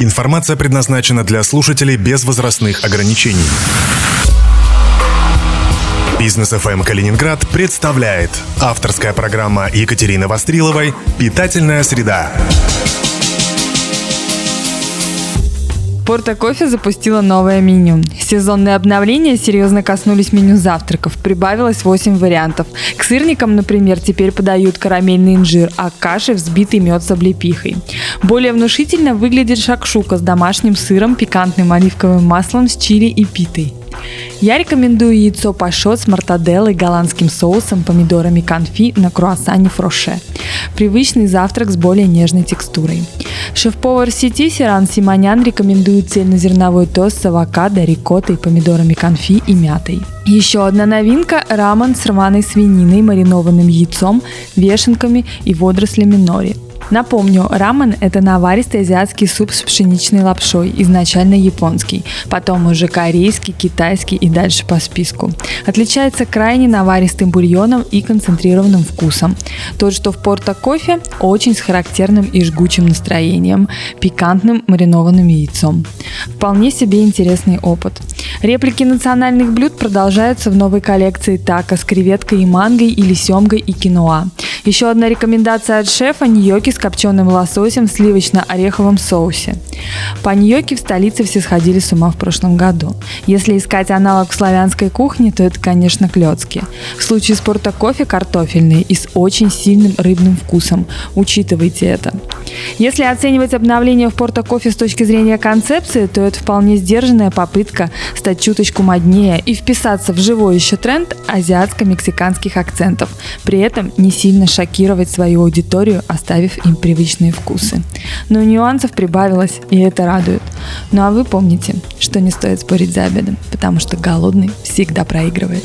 Информация предназначена для слушателей без возрастных ограничений. Бизнес FM Калининград представляет авторская программа Екатерины Востриловой «Питательная среда». Порта Кофе запустила новое меню. Сезонные обновления серьезно коснулись меню завтраков. Прибавилось 8 вариантов. К сырникам, например, теперь подают карамельный инжир, а к каше взбитый мед с облепихой. Более внушительно выглядит шакшука с домашним сыром, пикантным оливковым маслом с чили и питой. Я рекомендую яйцо пашот с мартаделлой, голландским соусом, помидорами конфи на круассане фроше. Привычный завтрак с более нежной текстурой. Шеф-повар сети Сиран Симонян рекомендует цельнозерновой тост с авокадо, рикоттой, помидорами конфи и мятой. Еще одна новинка – рамен с рваной свининой, маринованным яйцом, вешенками и водорослями нори – Напомню, рамен – это наваристый азиатский суп с пшеничной лапшой, изначально японский, потом уже корейский, китайский и дальше по списку. Отличается крайне наваристым бульоном и концентрированным вкусом. Тот, что в порто кофе, очень с характерным и жгучим настроением, пикантным маринованным яйцом. Вполне себе интересный опыт. Реплики национальных блюд продолжаются в новой коллекции тако с креветкой и мангой или семгой и киноа. Еще одна рекомендация от шефа – ньоки с копченым лососем в сливочно-ореховом соусе. По ньоки в столице все сходили с ума в прошлом году. Если искать аналог в славянской кухне, то это, конечно, клетки. В случае спорта кофе картофельный и с очень сильным рыбным вкусом. Учитывайте это. Если оценивать обновление в порто кофе с точки зрения концепции, то это вполне сдержанная попытка стать чуточку моднее и вписаться в живой еще тренд азиатско-мексиканских акцентов, при этом не сильно шокировать свою аудиторию, оставив им привычные вкусы. Но нюансов прибавилось, и это радует. Ну а вы помните, что не стоит спорить за обедом, потому что голодный всегда проигрывает.